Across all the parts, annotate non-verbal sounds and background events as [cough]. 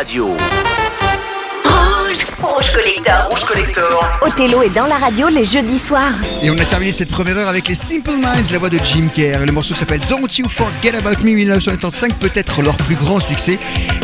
radio. Rouge Collector. Rouge Collector. Othello est dans la radio les jeudis soirs. Et on a terminé cette première heure avec les Simple Minds, la voix de Jim Kerr. Le morceau s'appelle Don't You Forget About Me 1985, peut-être leur plus grand succès.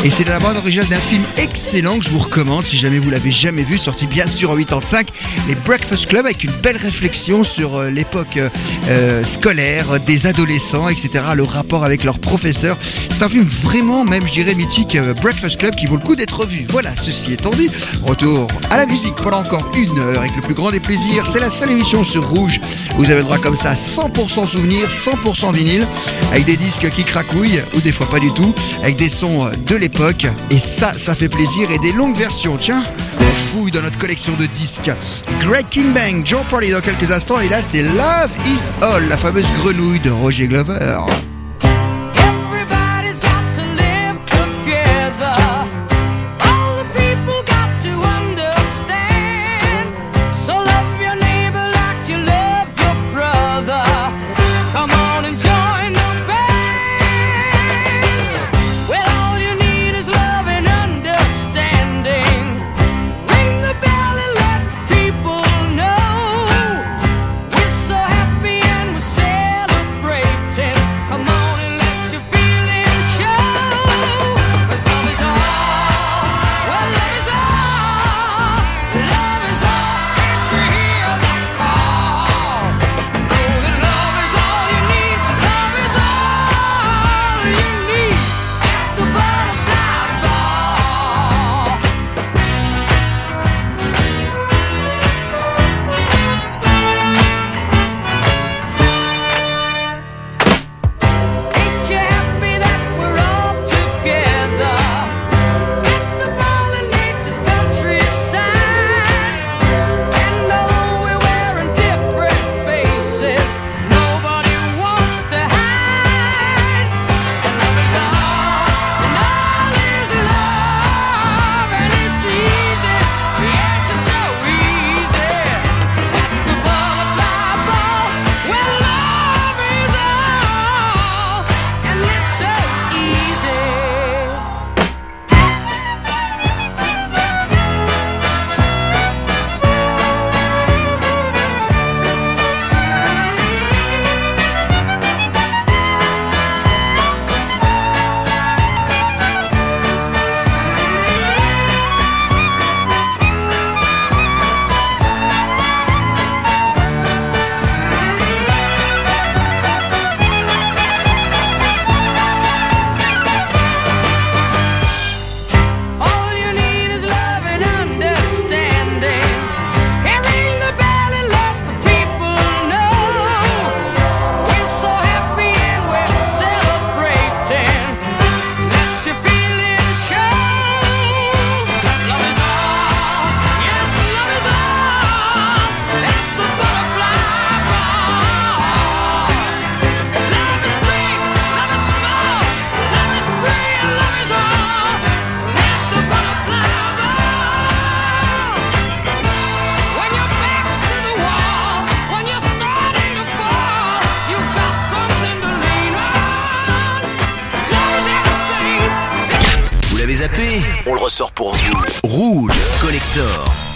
Et c'est la bande originale d'un film excellent que je vous recommande si jamais vous l'avez jamais vu, sorti bien sûr en 85, les Breakfast Club, avec une belle réflexion sur euh, l'époque euh, euh, scolaire des adolescents, etc., le rapport avec leurs professeurs. C'est un film vraiment, même je dirais, mythique, Breakfast Club, qui vaut le coup d'être vu. Voilà, ceci étant dit, retour à la musique pendant encore une heure avec le plus grand des plaisirs. C'est la seule émission sur Rouge. Vous avez le droit comme ça à 100% souvenirs, 100% vinyle, avec des disques qui craquouillent, ou des fois pas du tout, avec des sons de l'époque. Et ça, ça fait plaisir. Et des longues versions, tiens, on fouille dans notre collection de disques. Greg King Bang, Joe Parley dans quelques instants. Et là, c'est Love is All, la fameuse grenouille de Roger Glover. On le ressort pour vous. Rouge Collector.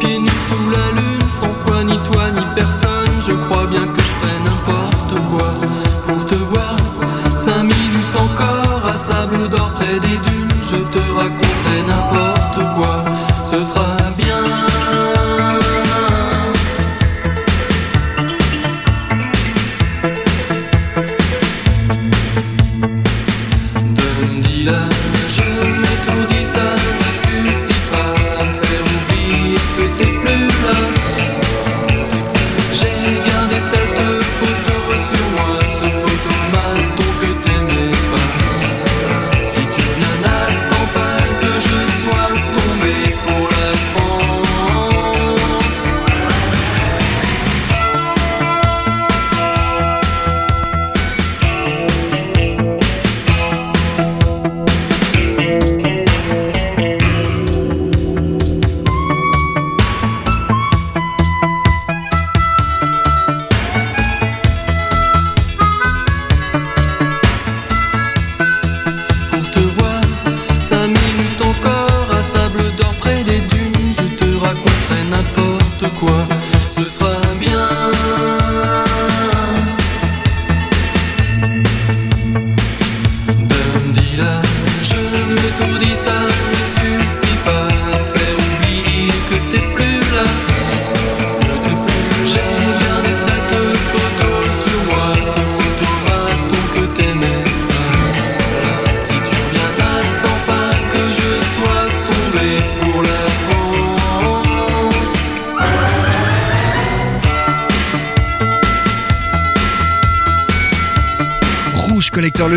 Le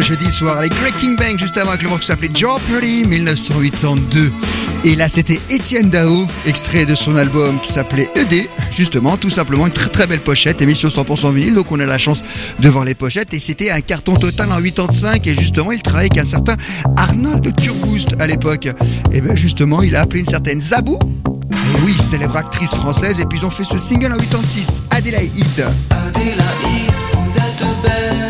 jeudi soir avec Breaking Bang juste avant avec le morceau qui s'appelait Jeopardy 1982. Et là c'était Étienne Dao, extrait de son album qui s'appelait ED, justement, tout simplement une très très belle pochette, émission 100% vinyle, donc on a la chance de voir les pochettes et c'était un carton total en 85 et justement il travaillait avec un certain Arnold Turboost à l'époque. Et bien justement il a appelé une certaine Zabou et oui, célèbre actrice française. Et puis ils ont fait ce single en 86, Adélaïde. Adélaïde, vous êtes belle.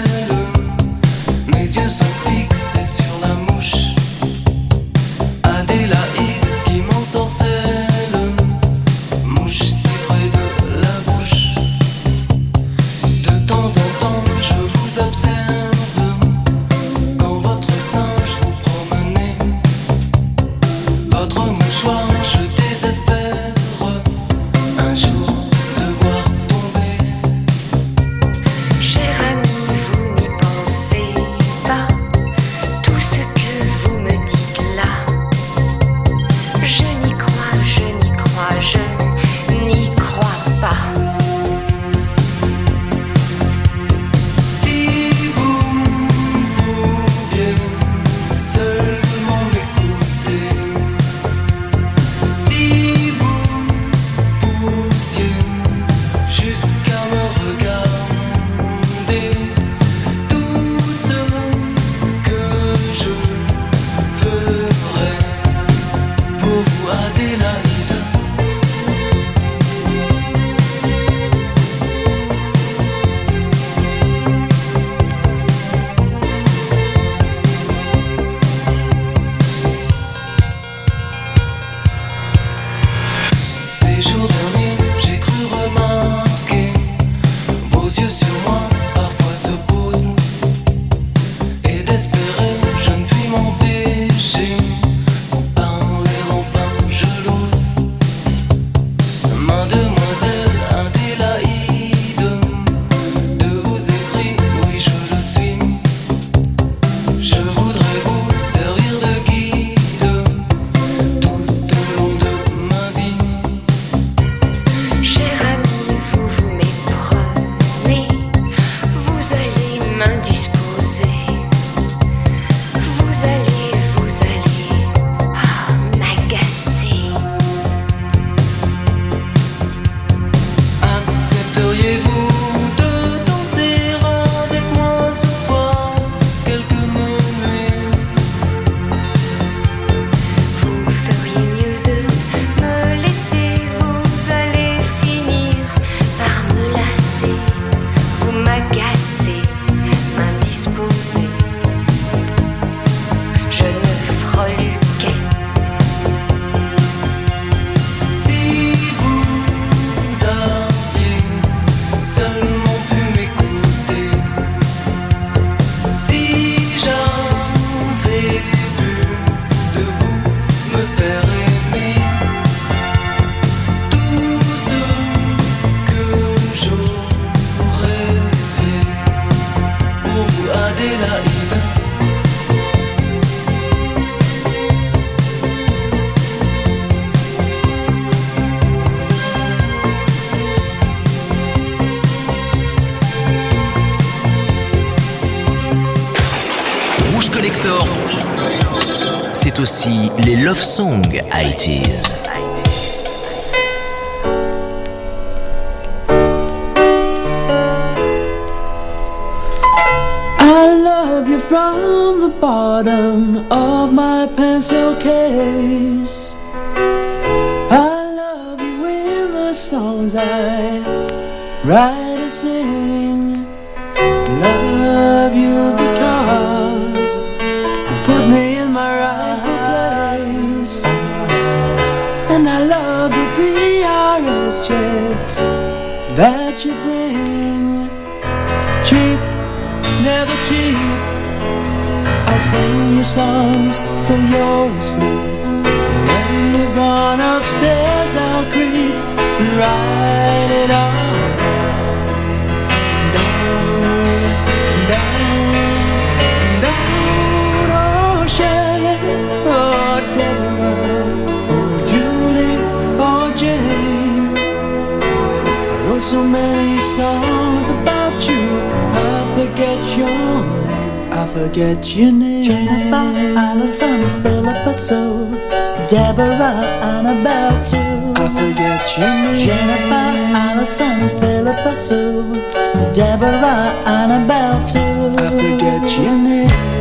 Rouge Collector, c'est aussi les love songs 80s. I love you from the bottom of my pencil case. I love you in the songs I write and sing. Love you songs till you're forget your name. Jennifer, Allison, Philippa Sue, Deborah, Annabelle Sue. I forget your name. Jennifer, Allison, Philippa Sue, Deborah, Annabelle Sue. I forget your name.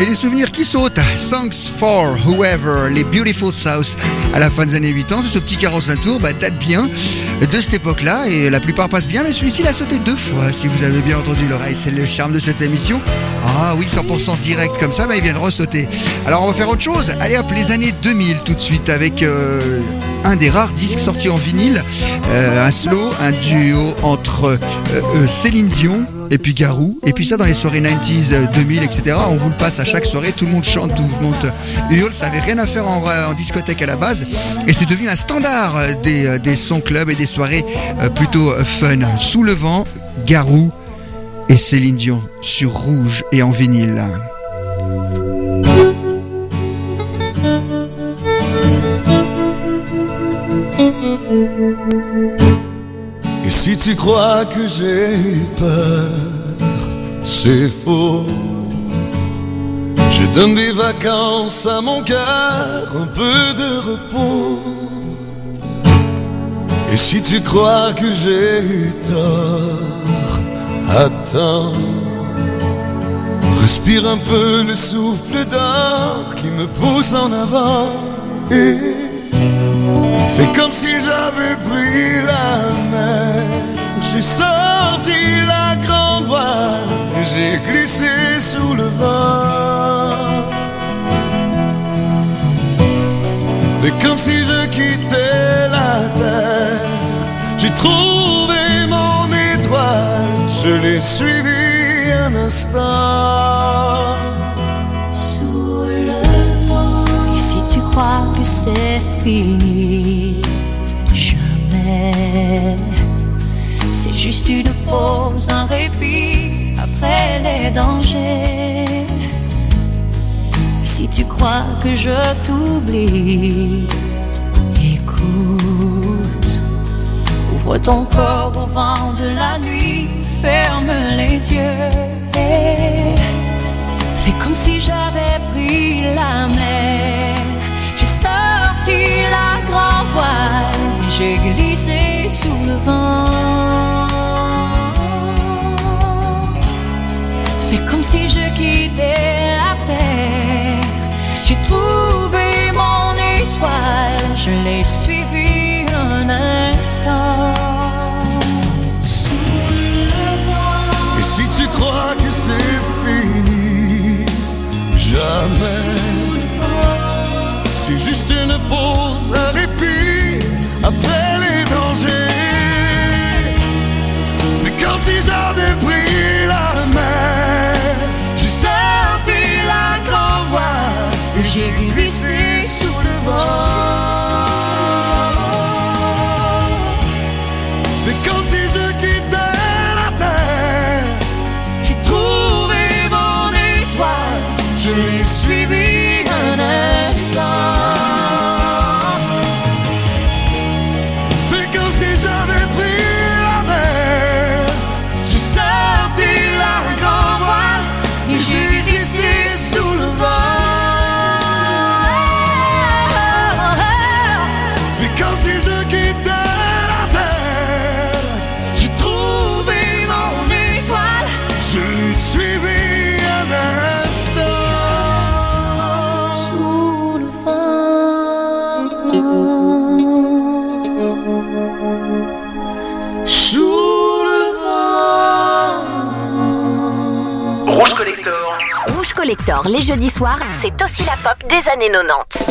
Et les souvenirs qui sautent. Thanks for whoever, les Beautiful South à la fin des années 80. Ce petit 45 tours bah, date bien de cette époque-là et la plupart passent bien, mais celui-ci l'a sauté deux fois. Si vous avez bien entendu l'oreille, c'est le charme de cette émission. Ah oui, 100% direct comme ça, bah, il vient de ressauter. Alors on va faire autre chose. Allez hop, les années 2000 tout de suite avec euh, un des rares disques sortis en vinyle, euh, un slow, un duo entre euh, Céline Dion et puis Garou, et puis ça dans les soirées 90s, euh, 2000, etc. On vous le passe à chaque soirée, tout le monde chante, tout le monde hurle, ça avait rien à faire en, discothèque à la base, et c'est devenu un standard euh, des, euh, des sons clubs et des soirées euh, plutôt euh, fun. Sous le vent, Garou et Céline Dion sur rouge et en vinyle. Et si tu crois que j'ai eu peur, c'est faux. Je donne des vacances à mon cœur, un peu de repos. Et si tu crois que j'ai tort, attends. Respire un peu le souffle d'or qui me pousse en avant. Et Fais comme si j'avais pris la mer. J'ai sorti la grande voile et j'ai glissé sous le vent. Fais comme si je quittais la terre. J'ai trouvé mon étoile, je l'ai suivi un instant. crois que c'est fini. Jamais. C'est juste une pause, un répit après les dangers. Si tu crois que je t'oublie, écoute. Ouvre ton corps au vent de la nuit, ferme les yeux. Et fais comme si j'avais pris la mer battu la grand voile j'ai glissé sous le vent. Fais comme si je quittais la terre. J'ai trouvé mon étoile, je l'ai suivie un instant. Collector les jeudis soirs, c'est aussi la pop des années 90.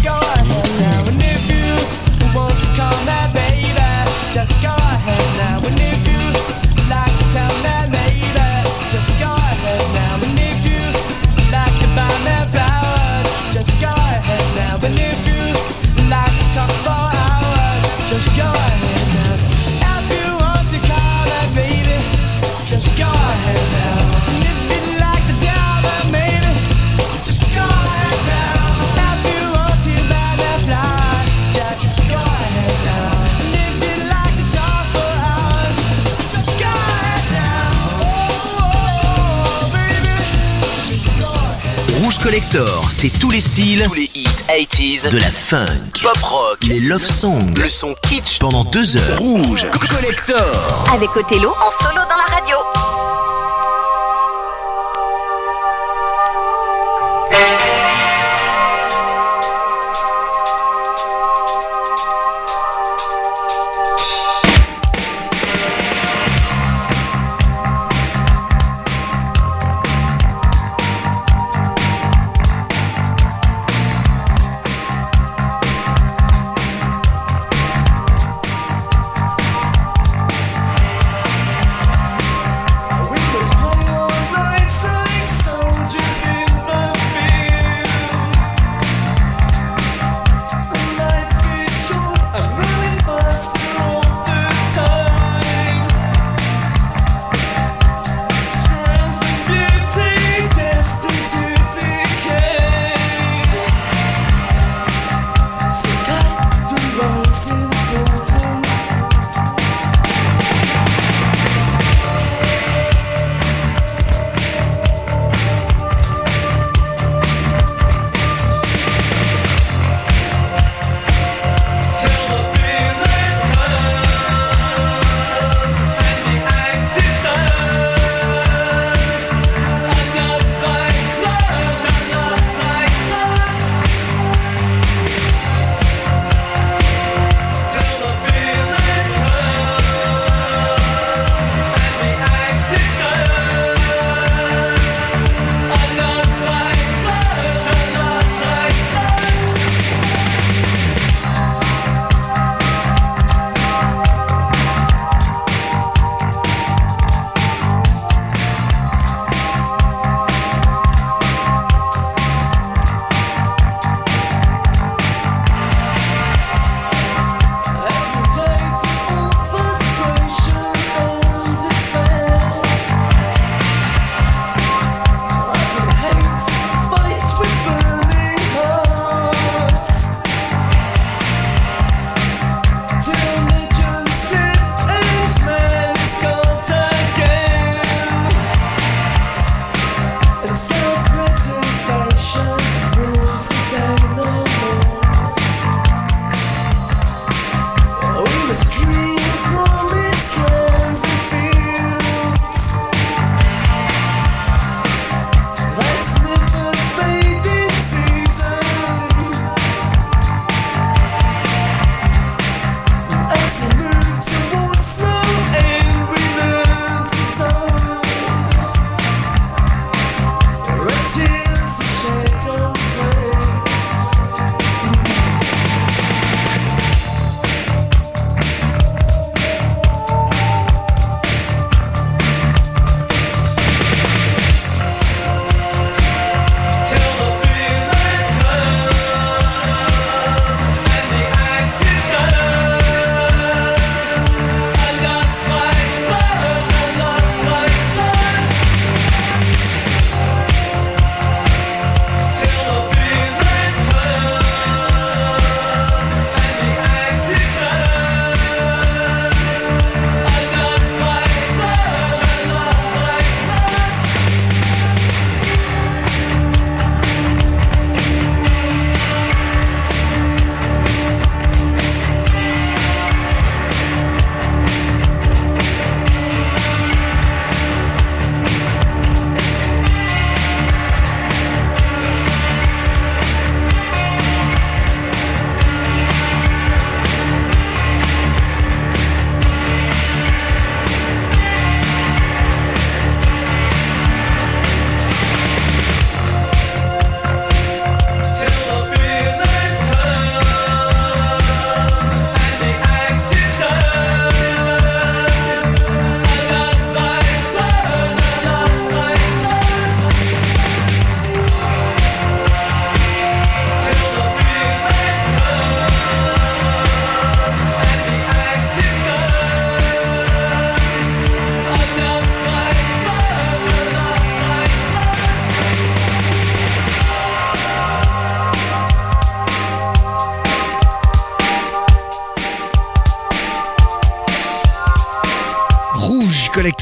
go. mixer tous les styles, tous les hits 80s, de la funk, pop rock, les love songs, le son kitsch pendant deux heures. Rouge, collector. Avec Othello en solo dans la radio.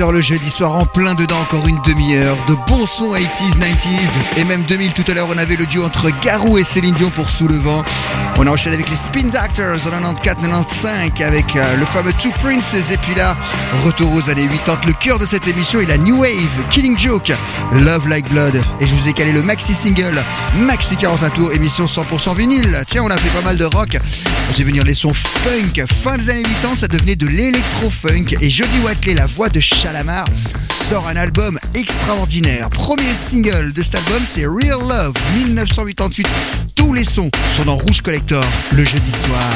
le jeudi soir en plein dedans encore une demi-heure de bons sons 80s, 90s et même 2000 tout à l'heure on avait le duo entre Garou et Céline Dion pour Sous le vent. On a enchaîné avec les Spin Doctors en 94-95 avec euh, le fameux Two Princes et puis là retour aux années 80 le cœur de cette émission est la New Wave Killing Joke Love Like Blood et je vous ai calé le maxi single Maxi 45 tours émission 100% vinyle. Tiens on a fait pas mal de rock. J'ai venir les sons funk fin des années 80 ça devenait de l'électro funk et Jody Watley la voix de Chat Calamar sort un album extraordinaire. Premier single de cet album, c'est Real Love 1988. Tous les sons sont dans Rouge Collector le jeudi soir.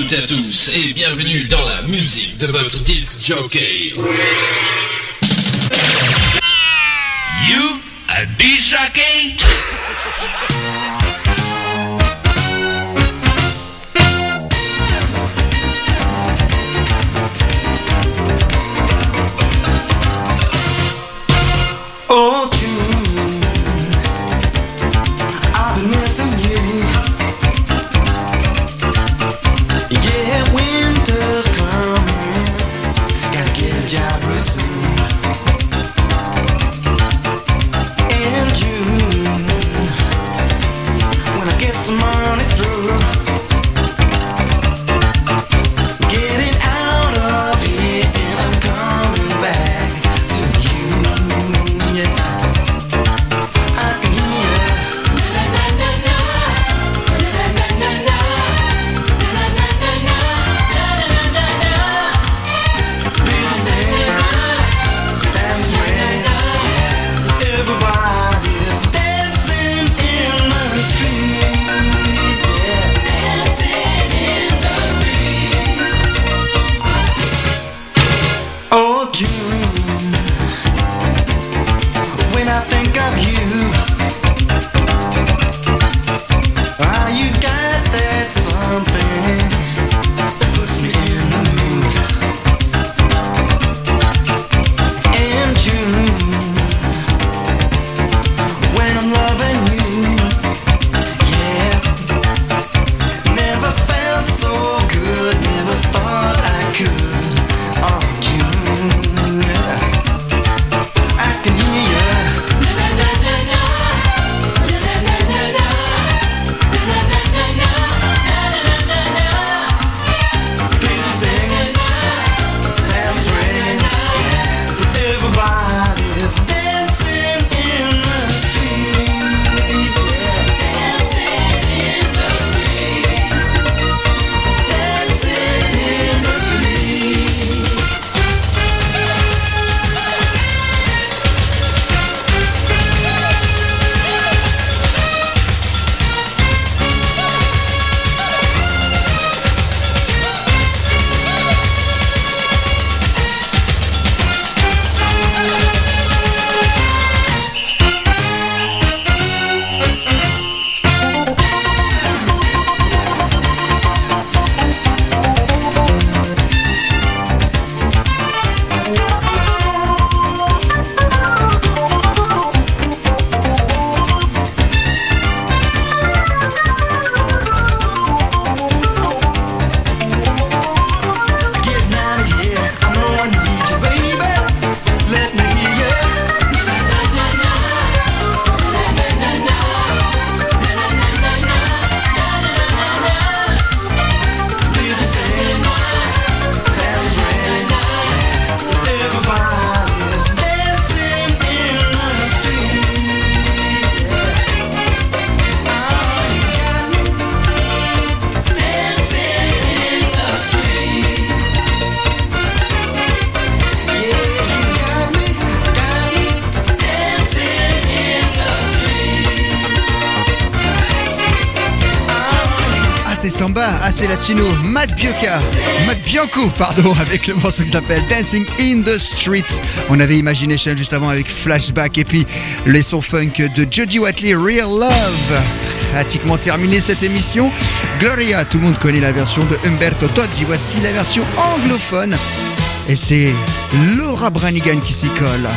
toutes à tous et bienvenue dans la musique de votre disque jockey. c'est latino Matt Bianca, Matt Bianco, pardon, [laughs] avec le morceau qui s'appelle Dancing in the Streets. On avait Imagination juste avant avec Flashback et puis les sons funk de Jody Watley, Real Love. Pratiquement terminé cette émission. Gloria, tout le monde connaît la version de Humberto Tozzi. Voici la version anglophone. Et c'est Laura Branigan qui s'y colle.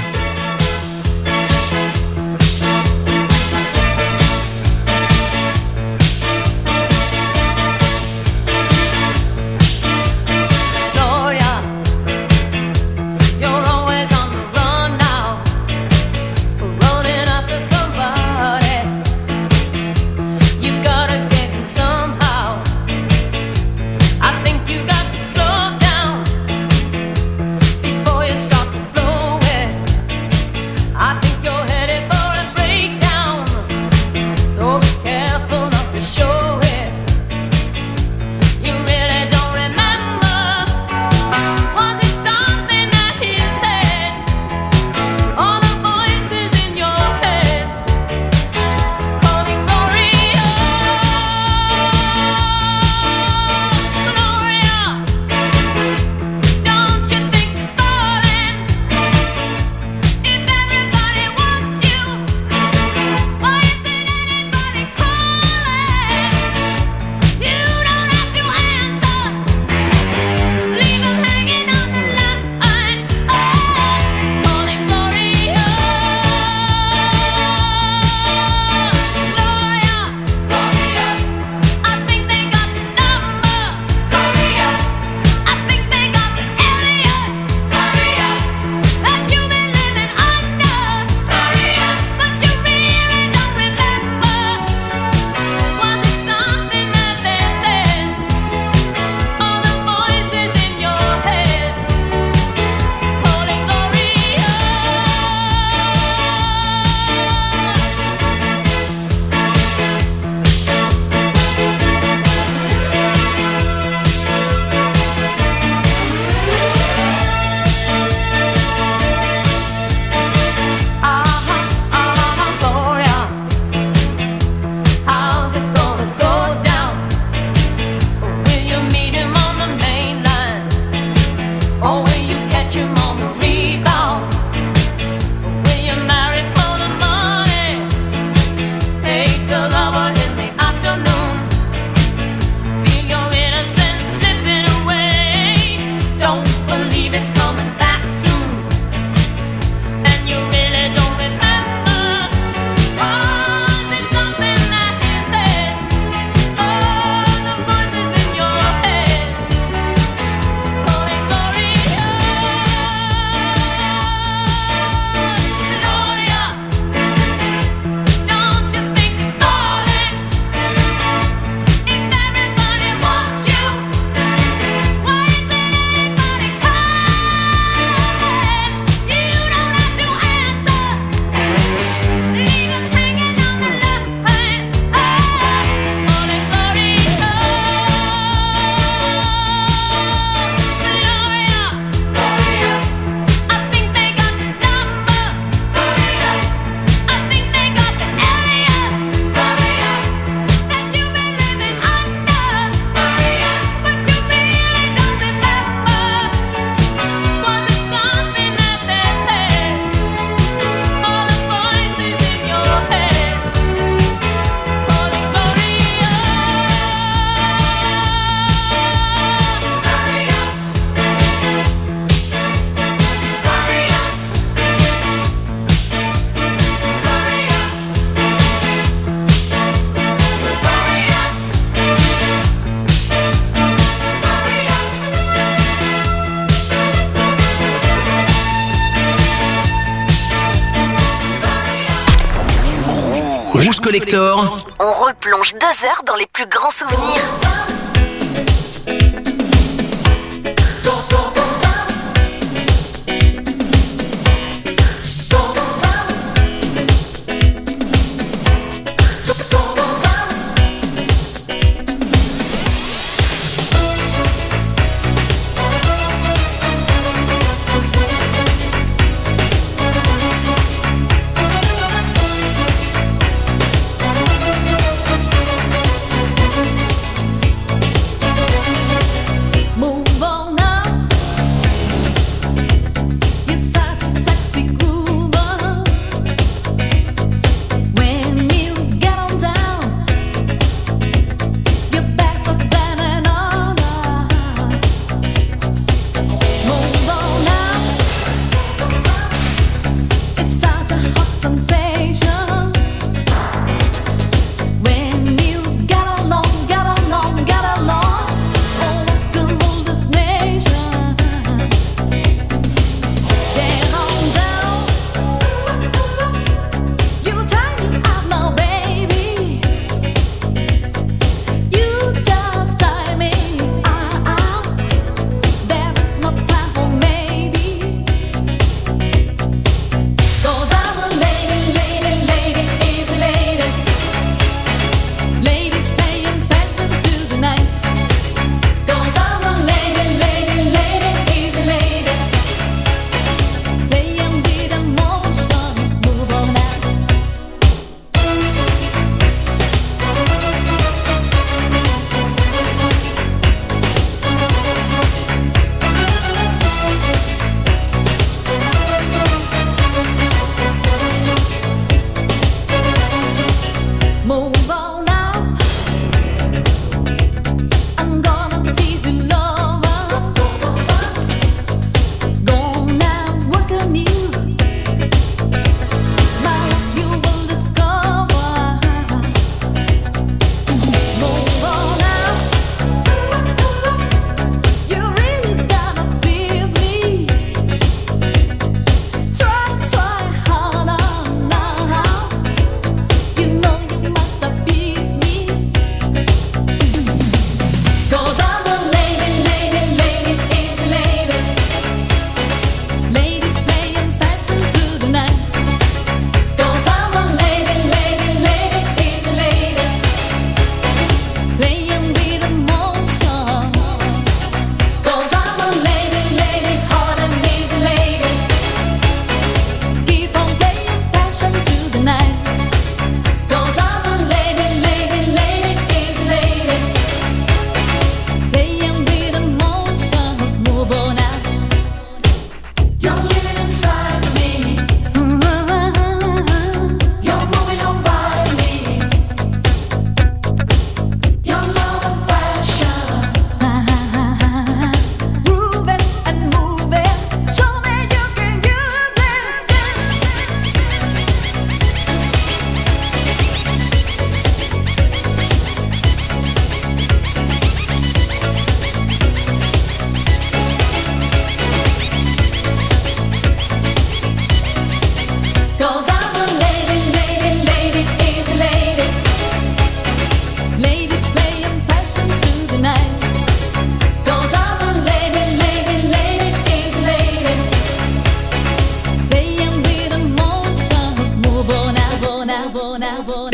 On replonge deux heures dans les plus grands souvenirs.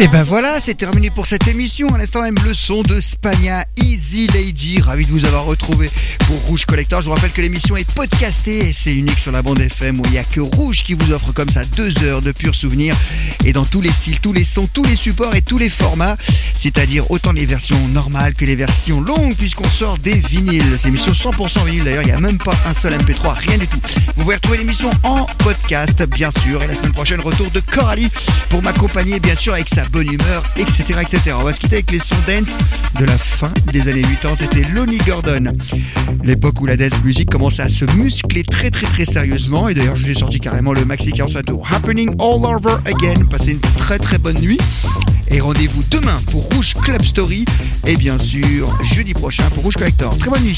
Et ben voilà, c'est terminé pour cette émission. À l'instant même, le son de Spagna, Easy Lady. Ravi de vous avoir retrouvé pour Rouge Collector. Je vous rappelle que l'émission est podcastée c'est unique sur la bande FM où il n'y a que Rouge qui vous offre comme ça deux heures de purs souvenirs et dans tous les styles, tous les sons, tous les supports et tous les formats. C'est-à-dire autant les versions normales que les versions longues puisqu'on sort des vinyles. C'est une émission 100% vinyle d'ailleurs, il n'y a même pas un seul MP3, rien du tout. Vous pouvez retrouver l'émission en podcast, bien sûr. Et la semaine prochaine, retour de Coralie pour m'accompagner, bien sûr, avec sa bonne humeur, etc., etc. On va se quitter avec les sons dance de la fin des années 80. C'était Lonnie Gordon. L'époque où la dance music commençait à se muscler très, très, très sérieusement. Et d'ailleurs, je vous ai sorti carrément le Maxi 45 tour Happening All Over Again. Passez une très, très bonne nuit. Et rendez-vous demain pour Rouge Club Story. Et bien sûr, jeudi prochain pour Rouge Collector. Très bonne nuit.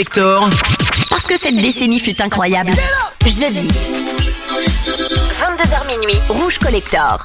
Collector, Parce que cette décennie fut incroyable. Jeudi. 22h minuit, Rouge Collector.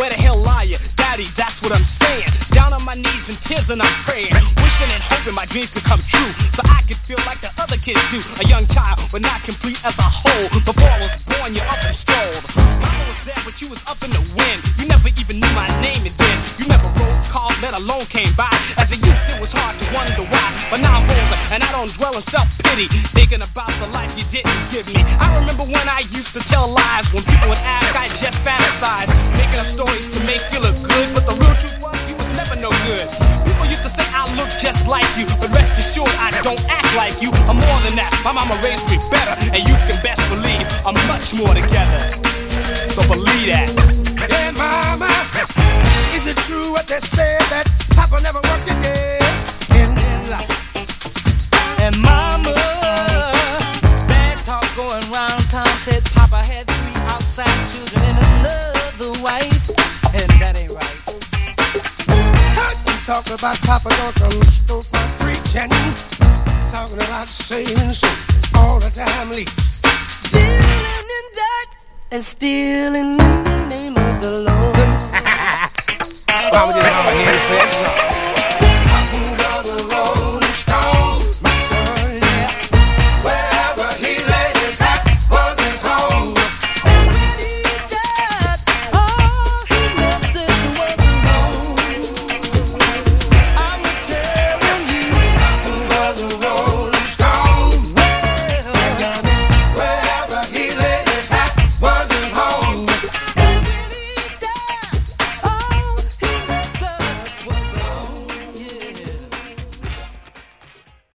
Where the hell are you? Daddy, that's what I'm saying. Down on my knees in tears and I'm praying. Wishing and hoping my dreams could come true. So I could feel like the other kids do. A young child, but not complete as a whole. Before I was born, you up and strolled. Mama was there, but you was up in the wind. You never even knew my name and then. You never wrote, called, let alone came by. As a youth, it was hard to wonder why. And I don't dwell in self-pity. Thinking about the life you didn't give me. I remember when I used to tell lies. When people would ask, I just fantasize. Making up stories to make you look good. But the real truth was, you was never no good. People used to say I look just like you. But rest assured, I don't act like you. I'm more than that. My mama raised me better. And you can best believe I'm much more together. So believe that. Hey, mama, is it true what they say said Papa had three outside children and another wife. And that ain't right. Heard some talk about Papa doing some storefront preaching, talking about saving souls all the time. Lee. Dealing in debt and stealing in the name of the Lord. Mama just go ahead and say it so.